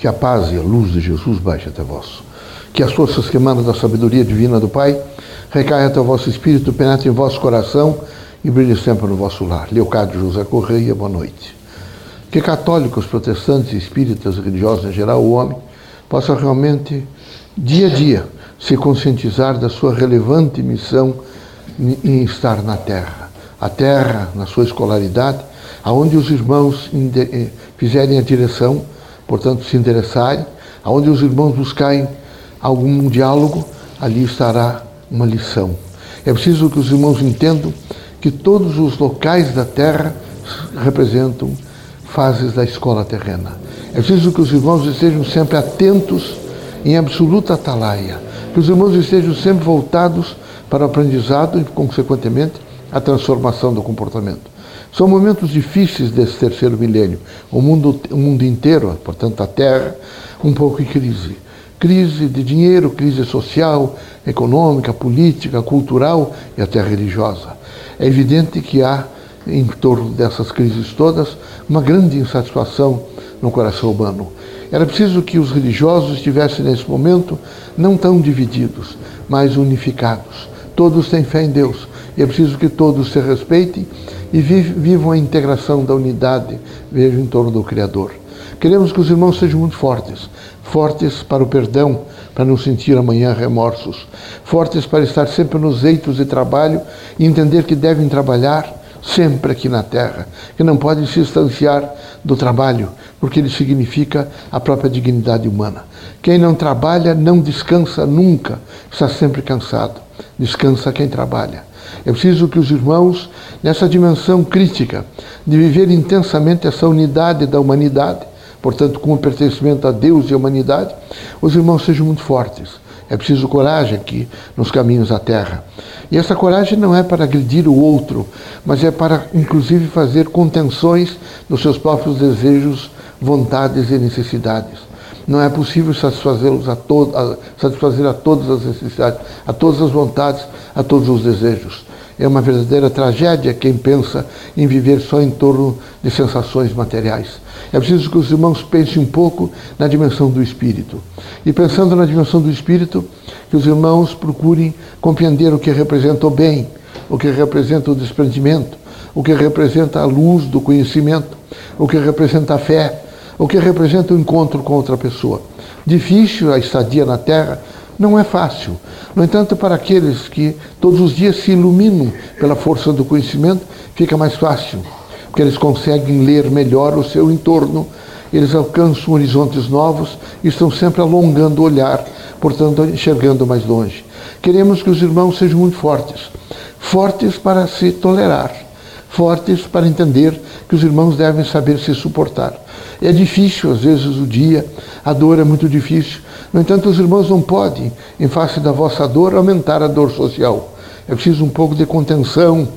Que a paz e a luz de Jesus baixe até vós. Que as forças que emanam da sabedoria divina do Pai recaia até o vosso espírito, penetre em vosso coração e brilhe sempre no vosso lar. Leocádio José Correia, boa noite. Que católicos, protestantes, espíritas, religiosos em geral, o homem, possa realmente, dia a dia, se conscientizar da sua relevante missão em estar na Terra. A Terra, na sua escolaridade, aonde os irmãos eh, fizerem a direção, portanto, se interessarem, aonde os irmãos buscarem algum diálogo, ali estará uma lição. É preciso que os irmãos entendam que todos os locais da Terra representam fases da escola terrena. É preciso que os irmãos estejam sempre atentos, em absoluta atalaia, que os irmãos estejam sempre voltados para o aprendizado e, consequentemente, a transformação do comportamento. São momentos difíceis desse terceiro milênio. O mundo, o mundo inteiro, portanto a Terra, um pouco em crise. Crise de dinheiro, crise social, econômica, política, cultural e até religiosa. É evidente que há, em torno dessas crises todas, uma grande insatisfação no coração humano. Era preciso que os religiosos estivessem nesse momento não tão divididos, mas unificados. Todos têm fé em Deus e é preciso que todos se respeitem e vivam a integração da unidade, vejo em torno do Criador. Queremos que os irmãos sejam muito fortes, fortes para o perdão, para não sentir amanhã remorsos, fortes para estar sempre nos eitos de trabalho e entender que devem trabalhar sempre aqui na terra, que não podem se distanciar do trabalho, porque ele significa a própria dignidade humana. Quem não trabalha não descansa nunca, está sempre cansado. Descansa quem trabalha. É preciso que os irmãos, nessa dimensão crítica de viver intensamente essa unidade da humanidade, portanto, com o pertencimento a Deus e à humanidade, os irmãos sejam muito fortes. É preciso coragem aqui nos caminhos da terra. E essa coragem não é para agredir o outro, mas é para, inclusive, fazer contenções dos seus próprios desejos, vontades e necessidades. Não é possível satisfazê-los a, to a satisfazer a todas as necessidades, a todas as vontades, a todos os desejos. É uma verdadeira tragédia quem pensa em viver só em torno de sensações materiais. É preciso que os irmãos pensem um pouco na dimensão do espírito. E pensando na dimensão do espírito, que os irmãos procurem compreender o que representa o bem, o que representa o desprendimento, o que representa a luz do conhecimento, o que representa a fé, o que representa o encontro com outra pessoa. Difícil a estadia na Terra, não é fácil. No entanto, para aqueles que todos os dias se iluminam pela força do conhecimento, fica mais fácil, porque eles conseguem ler melhor o seu entorno, eles alcançam horizontes novos e estão sempre alongando o olhar, portanto, enxergando mais longe. Queremos que os irmãos sejam muito fortes fortes para se tolerar, fortes para entender que os irmãos devem saber se suportar. É difícil, às vezes, o dia, a dor é muito difícil. No entanto, os irmãos não podem, em face da vossa dor, aumentar a dor social. É preciso um pouco de contenção,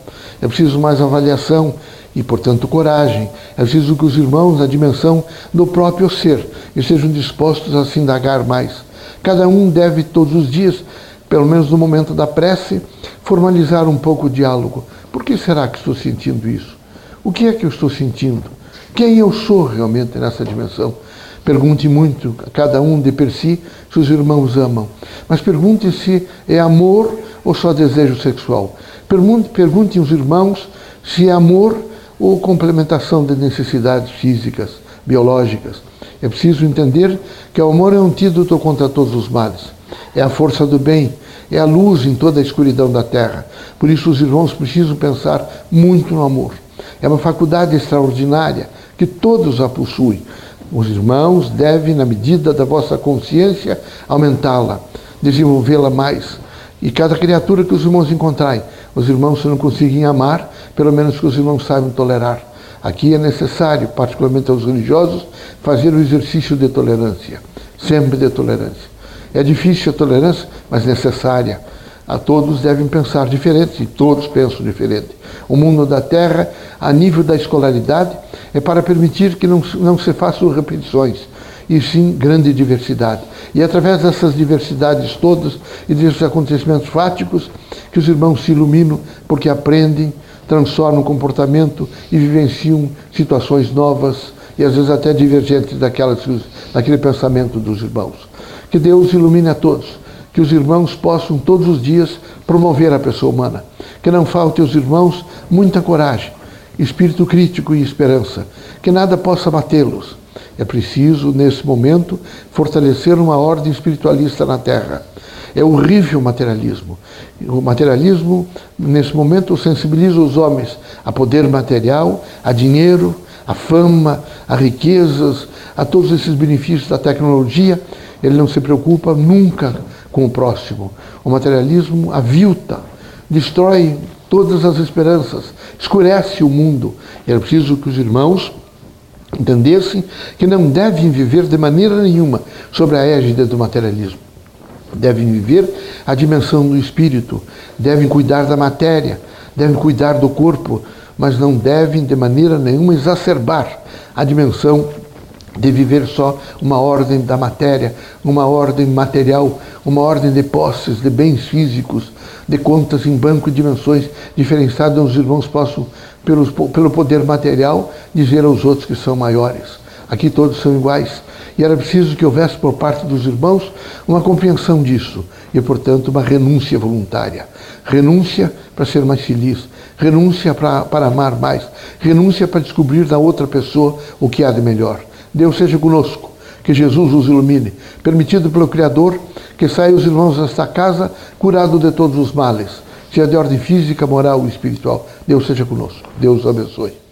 é preciso mais avaliação e, portanto, coragem. É preciso que os irmãos, na dimensão do próprio ser, estejam dispostos a se indagar mais. Cada um deve, todos os dias, pelo menos no momento da prece, formalizar um pouco o diálogo. Por que será que estou sentindo isso? O que é que eu estou sentindo? Quem eu sou realmente nessa dimensão? Pergunte muito cada um de per si se os irmãos amam. Mas pergunte se é amor ou só desejo sexual. Pergunte, pergunte aos irmãos se é amor ou complementação de necessidades físicas, biológicas. É preciso entender que o amor é um antídoto contra todos os males. É a força do bem, é a luz em toda a escuridão da terra. Por isso os irmãos precisam pensar muito no amor. É uma faculdade extraordinária que todos a possuem. Os irmãos devem, na medida da vossa consciência, aumentá-la, desenvolvê-la mais. E cada criatura que os irmãos encontrarem, os irmãos, se não conseguem amar, pelo menos que os irmãos saibam tolerar. Aqui é necessário, particularmente aos religiosos, fazer o exercício de tolerância, sempre de tolerância. É difícil a tolerância, mas necessária. A todos devem pensar diferente, e todos pensam diferente. O mundo da Terra, a nível da escolaridade, é para permitir que não, não se façam repetições, e sim grande diversidade. E é através dessas diversidades todas e desses acontecimentos fáticos que os irmãos se iluminam, porque aprendem, transformam o comportamento e vivenciam situações novas e às vezes até divergentes daquelas, daquele pensamento dos irmãos. Que Deus ilumine a todos, que os irmãos possam todos os dias promover a pessoa humana, que não falte aos irmãos muita coragem, espírito crítico e esperança, que nada possa batê-los. É preciso, nesse momento, fortalecer uma ordem espiritualista na Terra. É horrível o materialismo. O materialismo, nesse momento, sensibiliza os homens a poder material, a dinheiro, a fama, a riquezas, a todos esses benefícios da tecnologia. Ele não se preocupa nunca com o próximo. O materialismo avilta, destrói todas as esperanças, escurece o mundo. Era preciso que os irmãos entendessem que não devem viver de maneira nenhuma sobre a égide do materialismo. Devem viver a dimensão do espírito, devem cuidar da matéria, devem cuidar do corpo, mas não devem de maneira nenhuma exacerbar a dimensão de viver só uma ordem da matéria, uma ordem material, uma ordem de posses, de bens físicos, de contas em banco e dimensões diferenciadas, onde os irmãos possam, pelo, pelo poder material, dizer aos outros que são maiores. Aqui todos são iguais. E era preciso que houvesse por parte dos irmãos uma compreensão disso e, portanto, uma renúncia voluntária. Renúncia para ser mais feliz, renúncia para, amar mais, renúncia para descobrir na outra pessoa o que há de melhor. Deus seja conosco, que Jesus os ilumine, permitido pelo Criador que saiam os irmãos desta casa curados de todos os males, seja de ordem física, moral ou espiritual. Deus seja conosco. Deus abençoe.